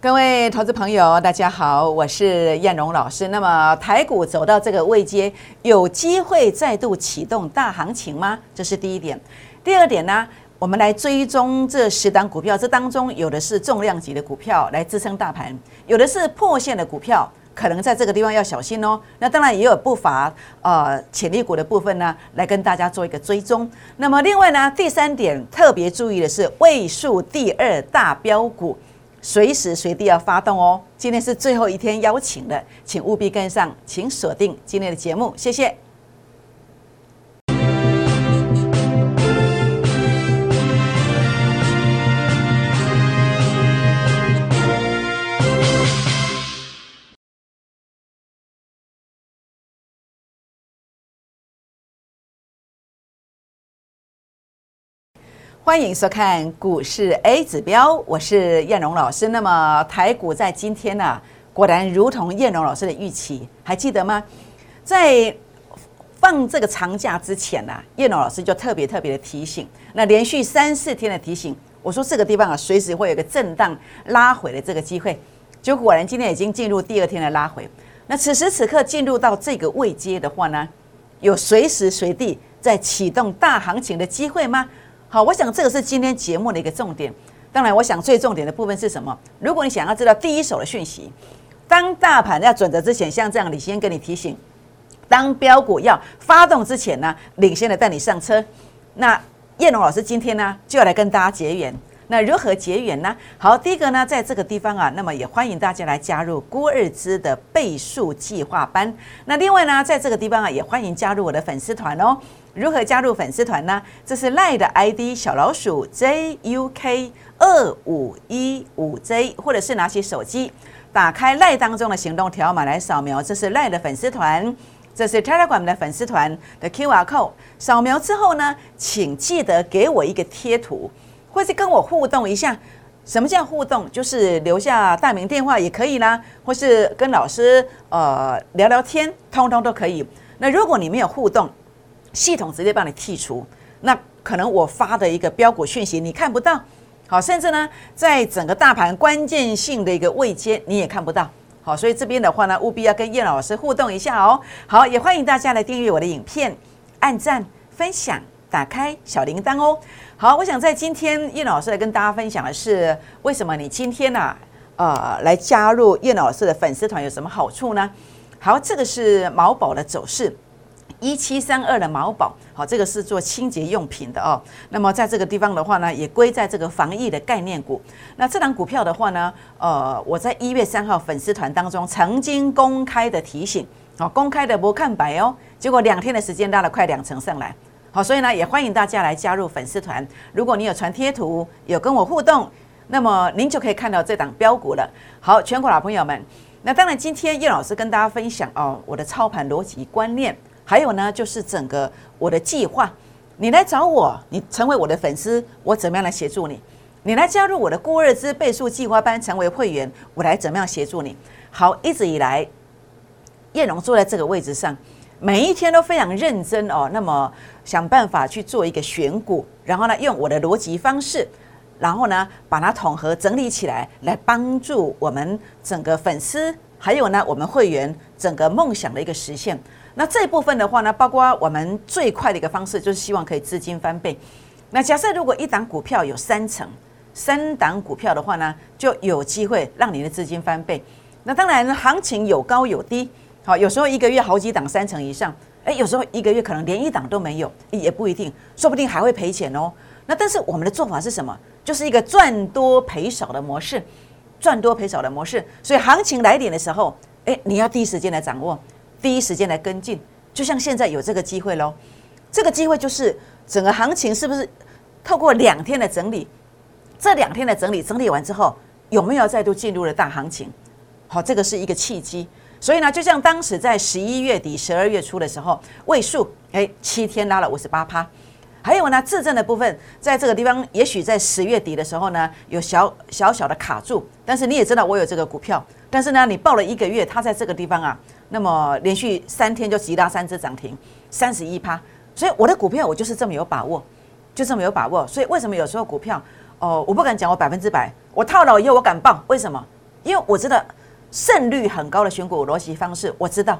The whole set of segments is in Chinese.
各位投资朋友，大家好，我是燕荣老师。那么台股走到这个位阶，有机会再度启动大行情吗？这是第一点。第二点呢，我们来追踪这十档股票，这当中有的是重量级的股票来支撑大盘，有的是破线的股票，可能在这个地方要小心哦。那当然也有不乏呃潜力股的部分呢，来跟大家做一个追踪。那么另外呢，第三点特别注意的是位数第二大标股。随时随地要发动哦！今天是最后一天邀请的，请务必跟上，请锁定今天的节目，谢谢。欢迎收看股市 A 指标，我是燕荣老师。那么台股在今天呢，果然如同燕荣老师的预期，还记得吗？在放这个长假之前呢，燕荣老师就特别特别的提醒，那连续三四天的提醒，我说这个地方啊，随时会有个震荡拉回的这个机会。就果然今天已经进入第二天的拉回。那此时此刻进入到这个位阶的话呢，有随时随地在启动大行情的机会吗？好，我想这个是今天节目的一个重点。当然，我想最重点的部分是什么？如果你想要知道第一手的讯息，当大盘要转折之前，像这样，李先跟你提醒；当标股要发动之前呢，领先的带你上车。那叶龙老师今天呢，就要来跟大家结缘。那如何结缘呢？好，第一个呢，在这个地方啊，那么也欢迎大家来加入郭日之的倍数计划班。那另外呢，在这个地方啊，也欢迎加入我的粉丝团哦。如何加入粉丝团呢？这是赖的 ID 小老鼠 JUK 二五一五 J，或者是拿起手机打开赖当中的行动条码来扫描。这是赖的粉丝团，这是 Telegram 的粉丝团的 QR code。扫描之后呢，请记得给我一个贴图。或是跟我互动一下，什么叫互动？就是留下大名电话也可以啦，或是跟老师呃聊聊天，通通都可以。那如果你没有互动，系统直接帮你剔除，那可能我发的一个标股讯息你看不到，好，甚至呢，在整个大盘关键性的一个位阶你也看不到，好，所以这边的话呢，务必要跟叶老师互动一下哦。好，也欢迎大家来订阅我的影片，按赞、分享、打开小铃铛哦。好，我想在今天叶老师来跟大家分享的是，为什么你今天呢，呃，来加入叶老师的粉丝团有什么好处呢？好，这个是毛宝的走势，一七三二的毛宝，好，这个是做清洁用品的哦。那么在这个地方的话呢，也归在这个防疫的概念股。那这档股票的话呢，呃，我在一月三号粉丝团当中曾经公开的提醒，好，公开的不看白哦，结果两天的时间拉了快两成上来。好，所以呢，也欢迎大家来加入粉丝团。如果你有传贴图，有跟我互动，那么您就可以看到这档标股了。好，全国老朋友们，那当然今天叶老师跟大家分享哦，我的操盘逻辑观念，还有呢，就是整个我的计划。你来找我，你成为我的粉丝，我怎么样来协助你？你来加入我的过日之倍数计划班，成为会员，我来怎么样协助你？好，一直以来，叶龙坐在这个位置上。每一天都非常认真哦，那么想办法去做一个选股，然后呢，用我的逻辑方式，然后呢，把它统合整理起来，来帮助我们整个粉丝，还有呢，我们会员整个梦想的一个实现。那这一部分的话呢，包括我们最快的一个方式，就是希望可以资金翻倍。那假设如果一档股票有三成，三档股票的话呢，就有机会让你的资金翻倍。那当然，行情有高有低。好，有时候一个月好几档三成以上，哎，有时候一个月可能连一档都没有，也不一定，说不定还会赔钱哦。那但是我们的做法是什么？就是一个赚多赔少的模式，赚多赔少的模式。所以行情来点的时候，哎，你要第一时间来掌握，第一时间来跟进。就像现在有这个机会喽，这个机会就是整个行情是不是透过两天的整理，这两天的整理整理完之后，有没有再度进入了大行情？好，这个是一个契机。所以呢，就像当时在十一月底、十二月初的时候，位数哎七天拉了五十八趴，还有呢，自证的部分在这个地方，也许在十月底的时候呢，有小小小的卡住。但是你也知道我有这个股票，但是呢，你报了一个月，它在这个地方啊，那么连续三天就急拉三只涨停，三十一趴。所以我的股票我就是这么有把握，就这么有把握。所以为什么有时候股票哦，我不敢讲我百分之百，我套牢以后我敢报，为什么？因为我知道胜率很高的选股逻辑方式，我知道，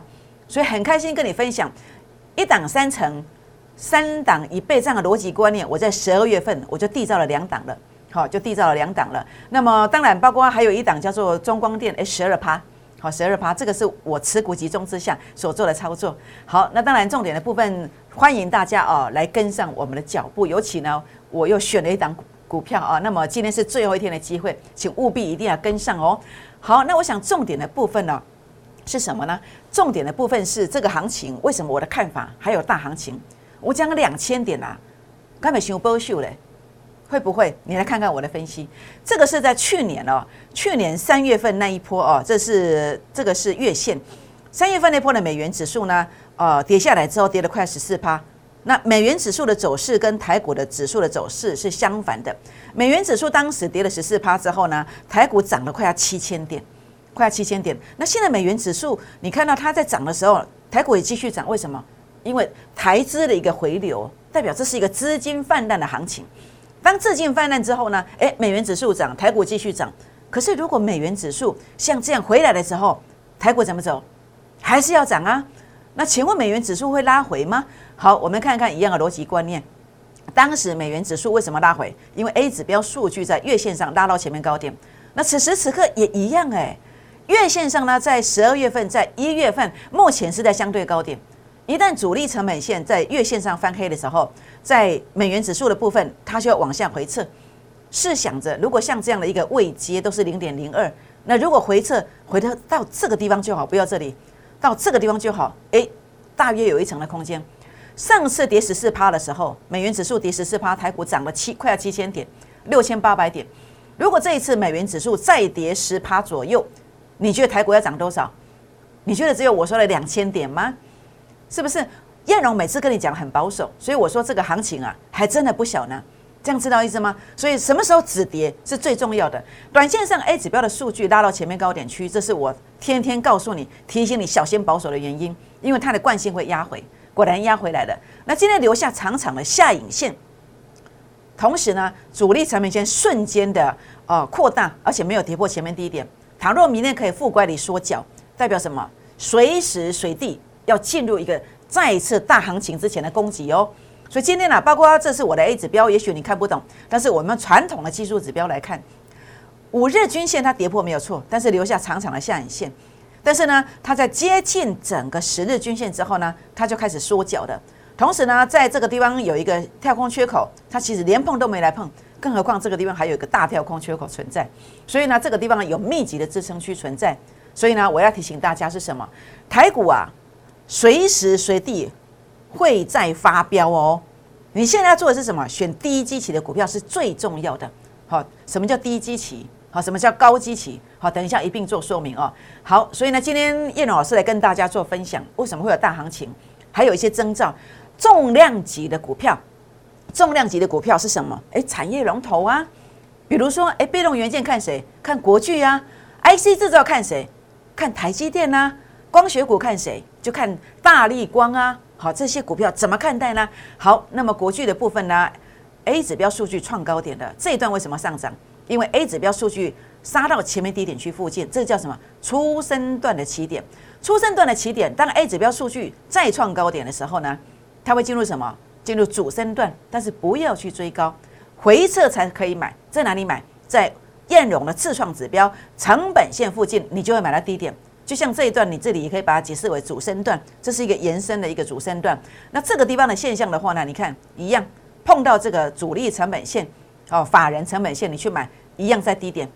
所以很开心跟你分享一档三成、三档一倍这样的逻辑观念。我在十二月份我就缔造了两档了，好，就缔造了两档了。那么当然，包括还有一档叫做中光电，哎，十二趴。好，十二趴，这个是我持股集中之下所做的操作。好，那当然重点的部分，欢迎大家哦来跟上我们的脚步。尤其呢，我又选了一档股票啊，那么今天是最后一天的机会，请务必一定要跟上哦。好，那我想重点的部分呢是什么呢？重点的部分是这个行情，为什么我的看法还有大行情？我讲两千点啊，根本想不秀嘞。会不会？你来看看我的分析。这个是在去年哦，去年三月份那一波哦，这是这个是月线。三月份那波的美元指数呢，呃，跌下来之后跌了快十四趴。那美元指数的走势跟台股的指数的走势是相反的。美元指数当时跌了十四趴之后呢，台股涨了快要七千点，快要七千点。那现在美元指数，你看到它在涨的时候，台股也继续涨。为什么？因为台资的一个回流，代表这是一个资金泛滥的行情。当资金泛滥之后呢？诶，美元指数涨，台股继续涨。可是如果美元指数像这样回来的时候，台股怎么走？还是要涨啊？那请问美元指数会拉回吗？好，我们看看一样的逻辑观念。当时美元指数为什么拉回？因为 A 指标数据在月线上拉到前面高点。那此时此刻也一样诶，月线上呢，在十二月份，在一月份，目前是在相对高点。一旦主力成本线在月线上翻黑的时候，在美元指数的部分，它就要往下回撤。试想着，如果像这样的一个位阶都是零点零二，那如果回撤回到到这个地方就好，不要这里，到这个地方就好。诶，大约有一层的空间。上次跌十四趴的时候，美元指数跌十四趴，台股涨了七快要七千点，六千八百点。如果这一次美元指数再跌十趴左右，你觉得台股要涨多少？你觉得只有我说的两千点吗？是不是燕荣每次跟你讲很保守，所以我说这个行情啊，还真的不小呢。这样知道意思吗？所以什么时候止跌是最重要的。短线上 A 指标的数据拉到前面高点区，这是我天天告诉你、提醒你小心保守的原因，因为它的惯性会压回，果然压回来了。那今天留下长长的下影线，同时呢，主力成本线瞬间的呃扩大，而且没有跌破前面低点。倘若明天可以负乖离缩脚，代表什么？随时随地。要进入一个再次大行情之前的攻击哦，所以今天呢，包括这是我的 A 指标，也许你看不懂，但是我们传统的技术指标来看，五日均线它跌破没有错，但是留下长长的下影线，但是呢，它在接近整个十日均线之后呢，它就开始缩脚的，同时呢，在这个地方有一个跳空缺口，它其实连碰都没来碰，更何况这个地方还有一个大跳空缺口存在，所以呢，这个地方有密集的支撑区存在，所以呢，我要提醒大家是什么？台股啊。随时随地会在发飙哦！你现在要做的是什么？选低基期的股票是最重要的。好，什么叫低基期？好，什么叫高基期？好，等一下一并做说明哦。好，所以呢，今天叶老师来跟大家做分享，为什么会有大行情？还有一些征兆，重量级的股票，重量级的股票是什么？哎，产业龙头啊，比如说，哎，被动元件看谁？看国巨啊，IC 制造看谁？看台积电呐。光学股看谁？就看大力光啊！好，这些股票怎么看待呢？好，那么国巨的部分呢？A 指标数据创高点的这一段为什么上涨？因为 A 指标数据杀到前面低点区附近，这叫什么？初升段的起点。初升段的起点，当 A 指标数据再创高点的时候呢，它会进入什么？进入主升段，但是不要去追高，回撤才可以买。在哪里买？在燕荣的自创指标成本线附近，你就会买到低点。就像这一段，你这里也可以把它解释为主升段，这是一个延伸的一个主升段。那这个地方的现象的话呢，你看一样碰到这个主力成本线哦，法人成本线，你去买一样在低点，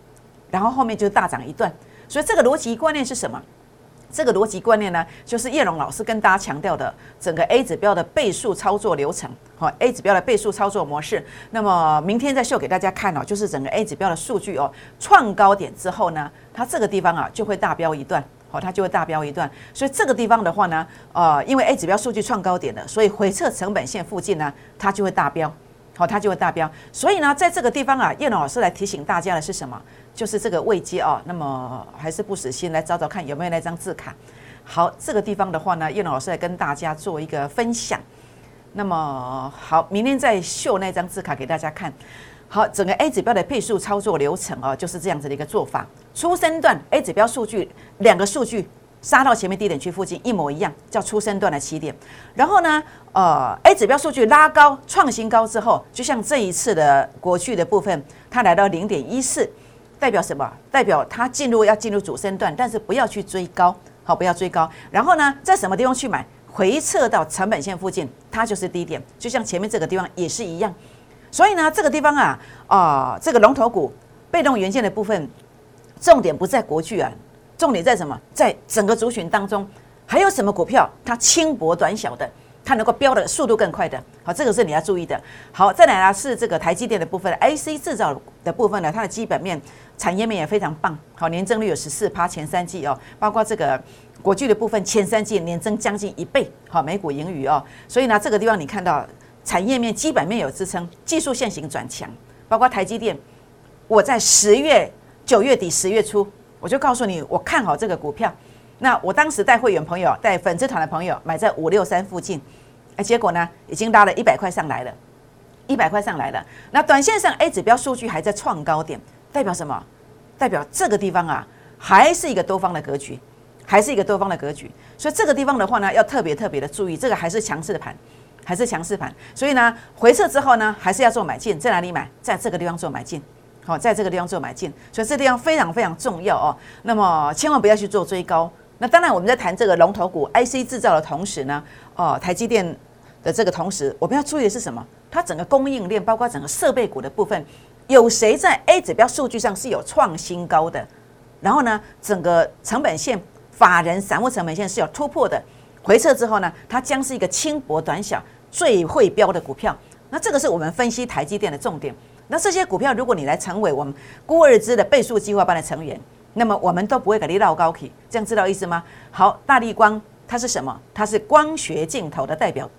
然后后面就大涨一段。所以这个逻辑观念是什么？这个逻辑观念呢，就是叶龙老师跟大家强调的整个 A 指标的倍数操作流程，好，A 指标的倍数操作模式。那么明天再秀给大家看哦，就是整个 A 指标的数据哦，创高点之后呢，它这个地方啊就会大飙一段，好，它就会大飙一段。所以这个地方的话呢，呃，因为 A 指标数据创高点的，所以回撤成本线附近呢，它就会大飙，好，它就会大飙。所以呢，在这个地方啊，叶老师来提醒大家的是什么？就是这个位阶哦，那么还是不死心，来找找看有没有那张字卡。好，这个地方的话呢，叶老师来跟大家做一个分享。那么好，明天再秀那张字卡给大家看。好，整个 A 指标的配数操作流程哦，就是这样子的一个做法。初升段 A 指标数据两个数据杀到前面低点区附近一模一样，叫初升段的起点。然后呢，呃，A 指标数据拉高创新高之后，就像这一次的国去的部分，它来到零点一四，代表什么？代表它进入要进入主升段，但是不要去追高，好，不要追高。然后呢，在什么地方去买？回撤到成本线附近，它就是低点，就像前面这个地方也是一样。所以呢，这个地方啊，啊，这个龙头股被动元件的部分，重点不在国巨啊，重点在什么？在整个族群当中，还有什么股票它轻薄短小的，它能够飙的速度更快的？好，这个是你要注意的。好，再来呢是这个台积电的部分，IC 制造的部分呢，它的基本面、产业面也非常棒。好，年增率有十四趴，前三季哦，包括这个国巨的部分，前三季年增将近一倍。好，每股盈余哦，所以呢，这个地方你看到。产业面基本面有支撑，技术线型转强，包括台积电。我在十月九月底、十月初，我就告诉你，我看好这个股票。那我当时带会员朋友、带粉丝团的朋友买在五六三附近，哎，结果呢，已经拉了一百块上来了，一百块上来了。那短线上 A 指标数据还在创高点，代表什么？代表这个地方啊，还是一个多方的格局，还是一个多方的格局。所以这个地方的话呢，要特别特别的注意，这个还是强势的盘。还是强势盘，所以呢，回撤之后呢，还是要做买进，在哪里买？在这个地方做买进，好，在这个地方做买进，所以这地方非常非常重要哦。那么千万不要去做追高。那当然，我们在谈这个龙头股 IC 制造的同时呢，哦，台积电的这个同时，我们要注意的是什么？它整个供应链，包括整个设备股的部分，有谁在 A 指标数据上是有创新高的？然后呢，整个成本线、法人散户成本线是有突破的。回撤之后呢，它将是一个轻薄短小、最会标的股票。那这个是我们分析台积电的重点。那这些股票，如果你来成为我们孤二资的倍数计划班的成员，那么我们都不会给你绕高 K，这样知道意思吗？好，大力光它是什么？它是光学镜头的代表，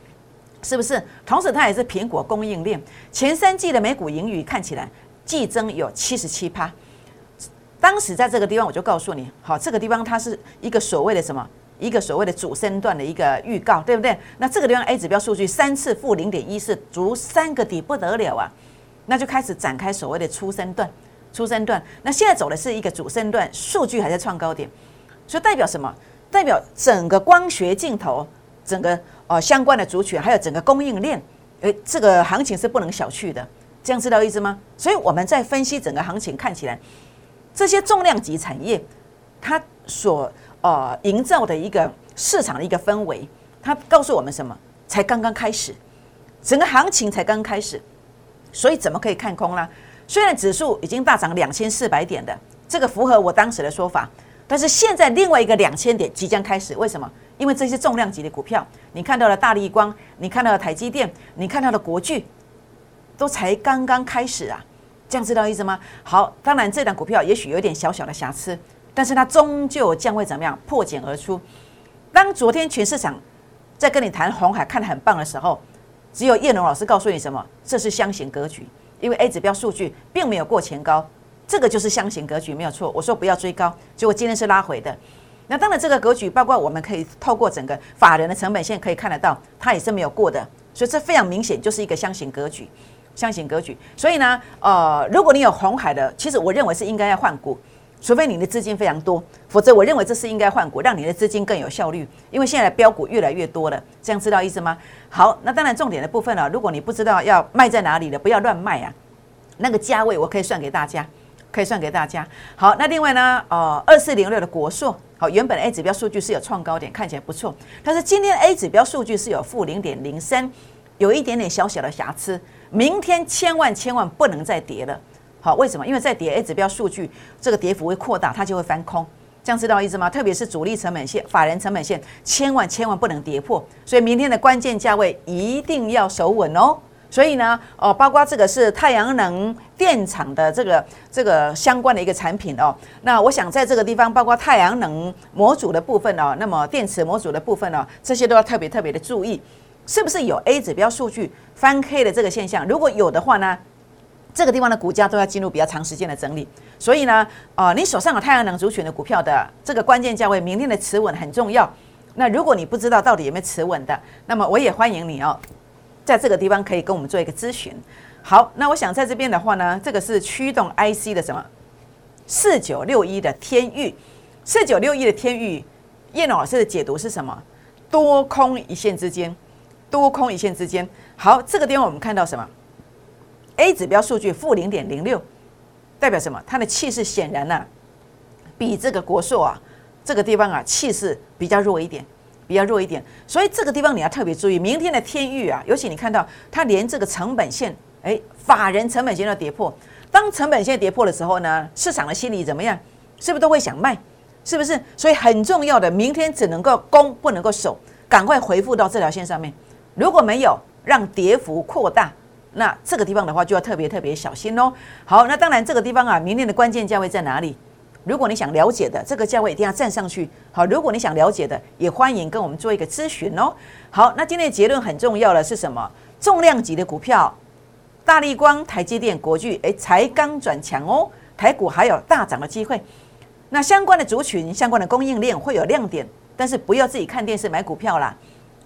是不是？同时它也是苹果供应链。前三季的每股盈余看起来季增有七十七趴。当时在这个地方我就告诉你，好，这个地方它是一个所谓的什么？一个所谓的主升段的一个预告，对不对？那这个地方 A 指标数据三次负零点一四，足三个底不得了啊！那就开始展开所谓的初升段，初升段。那现在走的是一个主升段，数据还在创高点，所以代表什么？代表整个光学镜头，整个呃相关的族群，还有整个供应链，诶，这个行情是不能小觑的。这样知道意思吗？所以我们在分析整个行情，看起来这些重量级产业，它所呃，营造的一个市场的一个氛围，它告诉我们什么？才刚刚开始，整个行情才刚开始，所以怎么可以看空呢？虽然指数已经大涨两千四百点的，这个符合我当时的说法，但是现在另外一个两千点即将开始，为什么？因为这些重量级的股票，你看到了大立光，你看到了台积电，你看到了国巨，都才刚刚开始啊，这样知道意思吗？好，当然这档股票也许有点小小的瑕疵。但是它终究将会怎么样破茧而出？当昨天全市场在跟你谈红海看得很棒的时候，只有叶龙老师告诉你什么？这是箱型格局，因为 A 指标数据并没有过前高，这个就是箱型格局，没有错。我说不要追高，结果今天是拉回的。那当然，这个格局包括我们可以透过整个法人的成本线可以看得到，它也是没有过的，所以这非常明显就是一个箱型格局，箱型格局。所以呢，呃，如果你有红海的，其实我认为是应该要换股。除非你的资金非常多，否则我认为这是应该换股，让你的资金更有效率。因为现在的标股越来越多了，这样知道意思吗？好，那当然重点的部分呢，如果你不知道要卖在哪里的，不要乱卖啊。那个价位我可以算给大家，可以算给大家。好，那另外呢，呃，二四零六的国硕，好，原本 A 指标数据是有创高点，看起来不错，但是今天 A 指标数据是有负零点零三，有一点点小小的瑕疵，明天千万千万不能再跌了。好，为什么？因为在跌 A 指标数据，这个跌幅会扩大，它就会翻空，这样知道意思吗？特别是主力成本线、法人成本线，千万千万不能跌破。所以明天的关键价位一定要守稳哦。所以呢，哦，包括这个是太阳能电厂的这个这个相关的一个产品哦。那我想在这个地方，包括太阳能模组的部分哦，那么电池模组的部分哦，这些都要特别特别的注意，是不是有 A 指标数据翻 K 的这个现象？如果有的话呢？这个地方的股价都要进入比较长时间的整理，所以呢，啊，你手上有太阳能族群的股票的这个关键价位，明天的持稳很重要。那如果你不知道到底有没有持稳的，那么我也欢迎你哦，在这个地方可以跟我们做一个咨询。好，那我想在这边的话呢，这个是驱动 IC 的什么？四九六一的天域，四九六一的天域，叶老师的解读是什么？多空一线之间，多空一线之间。好，这个地方我们看到什么？A 指标数据负零点零六，代表什么？它的气势显然呢，比这个国硕啊，这个地方啊气势比较弱一点，比较弱一点。所以这个地方你要特别注意，明天的天域啊，尤其你看到它连这个成本线，哎，法人成本线都跌破。当成本线跌破的时候呢，市场的心理怎么样？是不是都会想卖？是不是？所以很重要的，明天只能够攻，不能够守，赶快回复到这条线上面。如果没有让跌幅扩大，那这个地方的话就要特别特别小心哦。好，那当然这个地方啊，明天的关键价位在哪里？如果你想了解的，这个价位一定要站上去。好，如果你想了解的，也欢迎跟我们做一个咨询哦。好，那今天的结论很重要的是什么？重量级的股票。大立光、台积电、国巨，哎，才刚转强哦，台股还有大涨的机会。那相关的族群、相关的供应链会有亮点，但是不要自己看电视买股票啦。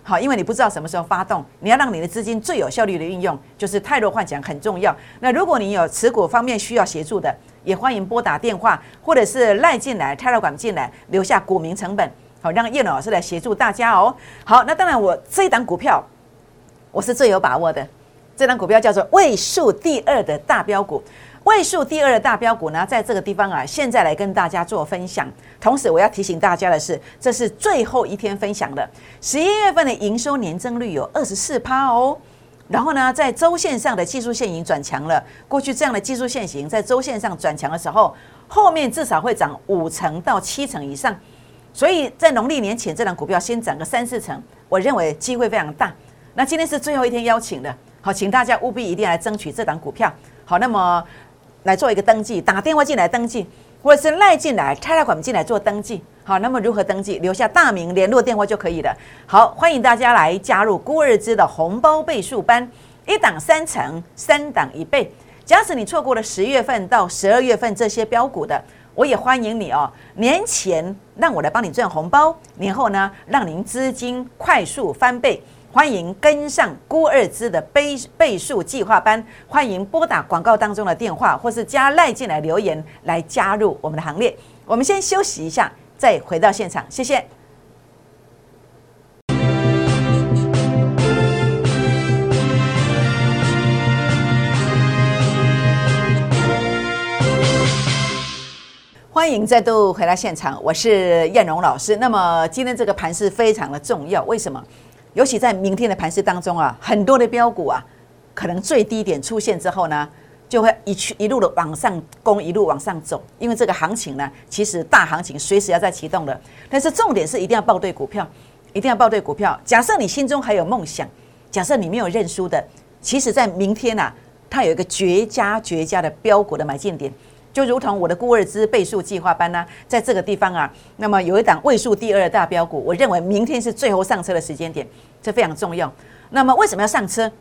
好，因为你不知道什么时候发动，你要让你的资金最有效率的运用，就是泰弱换强很重要。那如果你有持股方面需要协助的，也欢迎拨打电话，或者是赖进来、泰弱管进来，留下股民成本，好让叶老师来协助大家哦。好，那当然我这一档股票，我是最有把握的。这张股票叫做位数第二的大标股，位数第二的大标股呢，在这个地方啊，现在来跟大家做分享。同时，我要提醒大家的是，这是最后一天分享的。十一月份的营收年增率有二十四趴哦。然后呢，在周线上的技术线型转强了。过去这样的技术线型在周线上转强的时候，后面至少会涨五成到七成以上。所以在农历年前，这档股票先涨个三四成，我认为机会非常大。那今天是最后一天邀请的。好，请大家务必一定来争取这档股票。好，那么来做一个登记，打电话进来登记，或者是赖进来、开了款进来做登记。好，那么如何登记？留下大名、联络电话就可以了。好，欢迎大家来加入孤二之的红包倍数班，一档三成，三档一倍。假使你错过了十月份到十二月份这些标股的，我也欢迎你哦。年前让我来帮你赚红包，年后呢，让您资金快速翻倍。欢迎跟上孤二资的倍倍数计划班，欢迎拨打广告当中的电话，或是加赖进来留言来加入我们的行列。我们先休息一下，再回到现场，谢谢。欢迎再度回到现场，我是燕荣老师。那么今天这个盘是非常的重要，为什么？尤其在明天的盘势当中啊，很多的标股啊，可能最低点出现之后呢，就会一去一路的往上攻，一路往上走。因为这个行情呢，其实大行情随时要在启动的。但是重点是一定要报对股票，一定要报对股票。假设你心中还有梦想，假设你没有认输的，其实在明天啊，它有一个绝佳绝佳的标股的买进点。就如同我的孤二资倍数计划班呢，在这个地方啊，那么有一档位数第二的大标股，我认为明天是最后上车的时间点，这非常重要。那么为什么要上车？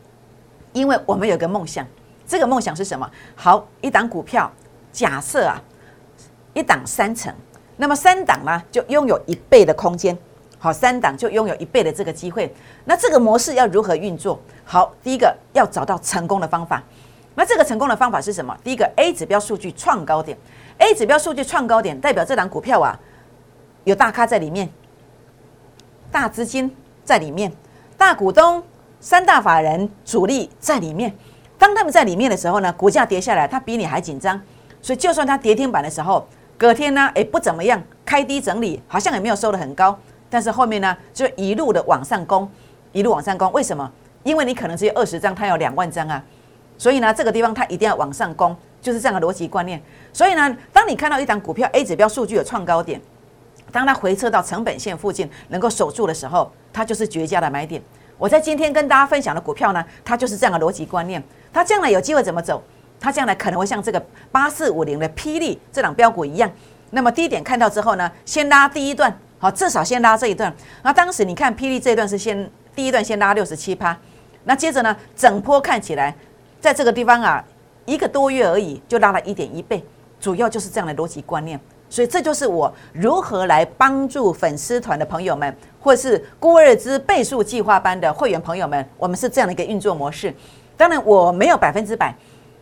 因为我们有个梦想，这个梦想是什么？好，一档股票，假设啊，一档三成，那么三档呢，就拥有一倍的空间。好，三档就拥有一倍的这个机会。那这个模式要如何运作？好，第一个要找到成功的方法。那这个成功的方法是什么？第一个 A 指标数据创高点，A 指标数据创高点代表这档股票啊有大咖在里面，大资金在里面，大股东、三大法人主力在里面。当他们在里面的时候呢，股价跌下来，它比你还紧张。所以就算它跌停板的时候，隔天呢，诶不怎么样，开低整理，好像也没有收的很高。但是后面呢，就一路的往上攻，一路往上攻。为什么？因为你可能只有二十张，它有两万张啊。所以呢，这个地方它一定要往上攻，就是这样的逻辑观念。所以呢，当你看到一档股票 A 指标数据有创高点，当它回撤到成本线附近能够守住的时候，它就是绝佳的买点。我在今天跟大家分享的股票呢，它就是这样的逻辑观念。它将来有机会怎么走？它将来可能会像这个八四五零的霹雳这档标股一样。那么低点看到之后呢，先拉第一段，好，至少先拉这一段。那当时你看霹雳这一段是先第一段先拉六十七趴，那接着呢，整波看起来。在这个地方啊，一个多月而已就拉了一点一倍，主要就是这样的逻辑观念。所以这就是我如何来帮助粉丝团的朋友们，或是孤二之倍数计划班的会员朋友们，我们是这样的一个运作模式。当然我没有百分之百，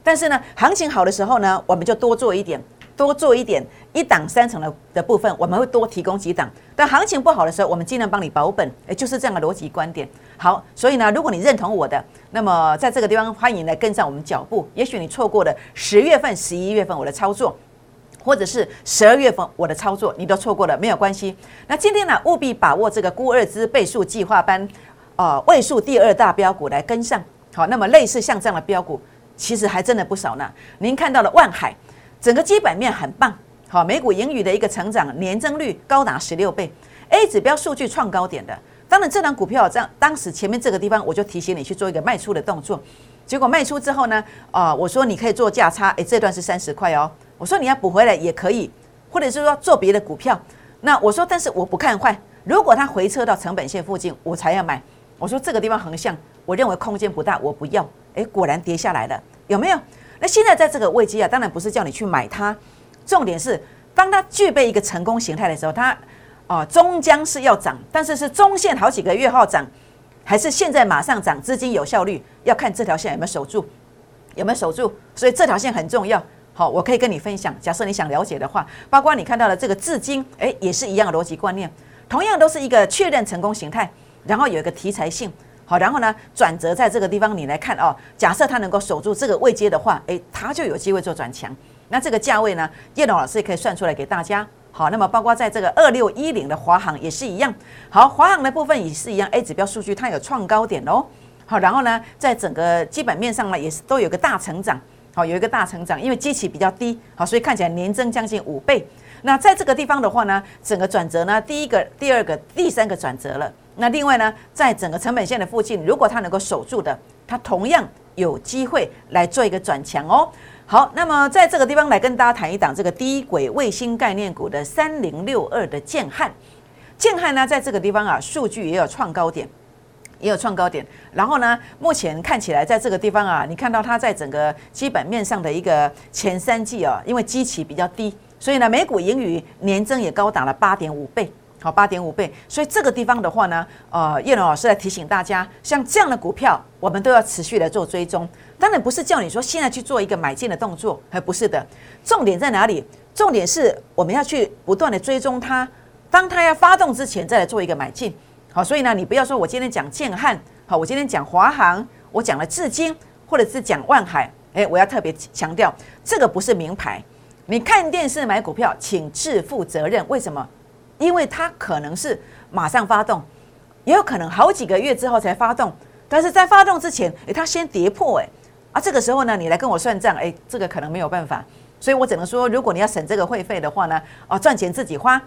但是呢，行情好的时候呢，我们就多做一点，多做一点一档三成的的部分，我们会多提供几档。但行情不好的时候，我们尽量帮你保本，诶，就是这样的逻辑观点。好，所以呢，如果你认同我的，那么在这个地方欢迎来跟上我们脚步。也许你错过了十月份、十一月份我的操作。或者是十二月份我的操作你都错过了，没有关系。那今天呢，务必把握这个估二之倍数计划班，呃，位数第二大标股来跟上。好，那么类似像这样的标股，其实还真的不少呢。您看到了万海，整个基本面很棒，好，美股盈余的一个成长年增率高达十六倍，A 指标数据创高点的。当然，这档股票这样，当时前面这个地方我就提醒你去做一个卖出的动作，结果卖出之后呢，啊，我说你可以做价差，诶，这段是三十块哦。我说你要补回来也可以，或者是说做别的股票。那我说，但是我不看坏。如果它回撤到成本线附近，我才要买。我说这个地方横向，我认为空间不大，我不要。诶，果然跌下来了，有没有？那现在在这个位机啊，当然不是叫你去买它，重点是当它具备一个成功形态的时候，它啊终将是要涨，但是是中线好几个月后涨，还是现在马上涨？资金有效率要看这条线有没有守住，有没有守住？所以这条线很重要。好，我可以跟你分享。假设你想了解的话，包括你看到的这个至今，诶，也是一样的逻辑观念，同样都是一个确认成功形态，然后有一个题材性。好，然后呢，转折在这个地方，你来看哦。假设它能够守住这个位阶的话，诶，它就有机会做转强。那这个价位呢，叶龙老师也可以算出来给大家。好，那么包括在这个二六一零的华航也是一样。好，华航的部分也是一样，A 指标数据它有创高点哦。好，然后呢，在整个基本面上呢，也是都有个大成长。好，有一个大成长，因为基期比较低，好，所以看起来年增将近五倍。那在这个地方的话呢，整个转折呢，第一个、第二个、第三个转折了。那另外呢，在整个成本线的附近，如果它能够守住的，它同样有机会来做一个转强哦。好，那么在这个地方来跟大家谈一档这个低轨卫星概念股的三零六二的建汉，建汉呢，在这个地方啊，数据也有创高点。也有创高点，然后呢，目前看起来在这个地方啊，你看到它在整个基本面上的一个前三季啊，因为基期比较低，所以呢，每股盈余年增也高达了八点五倍，好，八点五倍。所以这个地方的话呢，呃，叶龙老师来提醒大家，像这样的股票，我们都要持续来做追踪。当然不是叫你说现在去做一个买进的动作，还不是的。重点在哪里？重点是我们要去不断的追踪它，当它要发动之前，再来做一个买进。好，所以呢，你不要说我今天讲建汉，好，我今天讲华航，我讲了至今，或者是讲万海，诶，我要特别强调，这个不是名牌。你看电视买股票，请自负责任。为什么？因为它可能是马上发动，也有可能好几个月之后才发动。但是在发动之前，诶，它先跌破，诶，啊，这个时候呢，你来跟我算账，诶，这个可能没有办法。所以我只能说，如果你要省这个会费的话呢，哦，赚钱自己花。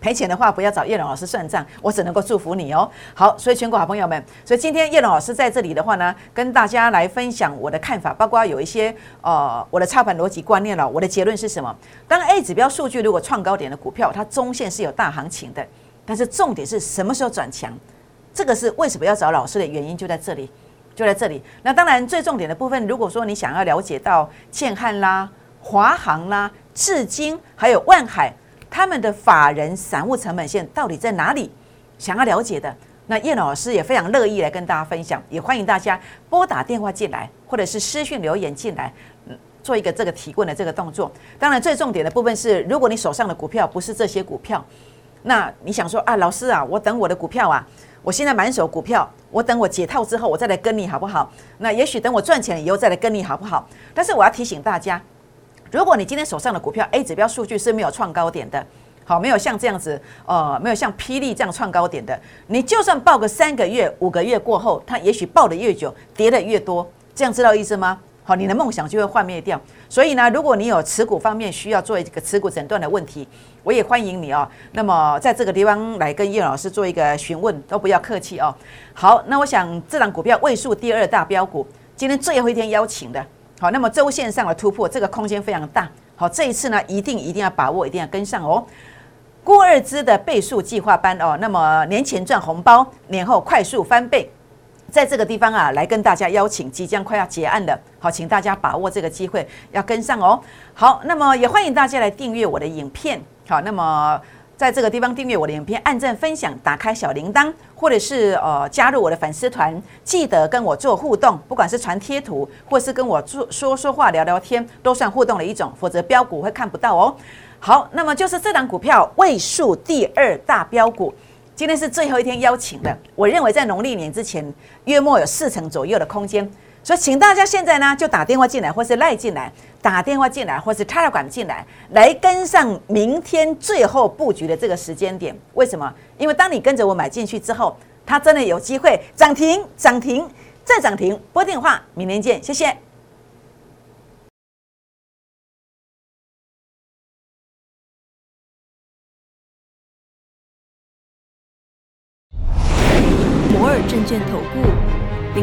赔钱的话，不要找叶龙老师算账，我只能够祝福你哦。好，所以全国好朋友们，所以今天叶龙老师在这里的话呢，跟大家来分享我的看法，包括有一些呃我的操盘逻辑观念了。我的结论是什么？当 A 指标数据如果创高点的股票，它中线是有大行情的，但是重点是什么时候转强？这个是为什么要找老师的原因就在这里，就在这里。那当然最重点的部分，如果说你想要了解到建汉啦、华航啦、至今还有万海。他们的法人散户成本线到底在哪里？想要了解的，那叶老师也非常乐意来跟大家分享，也欢迎大家拨打电话进来，或者是私讯留言进来，嗯，做一个这个提问的这个动作。当然，最重点的部分是，如果你手上的股票不是这些股票，那你想说啊，老师啊，我等我的股票啊，我现在满手股票，我等我解套之后，我再来跟你好不好？那也许等我赚钱了以后再来跟你好不好？但是我要提醒大家。如果你今天手上的股票 A 指标数据是没有创高点的，好，没有像这样子，呃，没有像霹雳这样创高点的，你就算报个三个月、五个月过后，它也许报的越久，跌的越多，这样知道意思吗？好，你的梦想就会幻灭掉。所以呢，如果你有持股方面需要做一个持股诊断的问题，我也欢迎你哦。那么在这个地方来跟叶老师做一个询问，都不要客气哦。好，那我想这档股票位数第二大标股，今天最后一天邀请的。好，那么周线上的突破，这个空间非常大。好，这一次呢，一定一定要把握，一定要跟上哦。郭二支的倍数计划班哦，那么年前赚红包，年后快速翻倍，在这个地方啊，来跟大家邀请即将快要结案的，好，请大家把握这个机会，要跟上哦。好，那么也欢迎大家来订阅我的影片。好，那么在这个地方订阅我的影片，按赞分享，打开小铃铛，或者是呃加入我的粉丝团，记得跟我做互动，不管是传贴图，或是跟我做说说话聊聊天，都算互动的一种，否则标股会看不到哦。好，那么就是这档股票位数第二大标股。今天是最后一天邀请的，我认为在农历年之前，约莫有四成左右的空间，所以请大家现在呢就打电话进来，或是赖进来，打电话进来，或是插了管进来，来跟上明天最后布局的这个时间点。为什么？因为当你跟着我买进去之后，它真的有机会涨停、涨停再涨停。拨电话，明天见，谢谢。摩尔证券投顾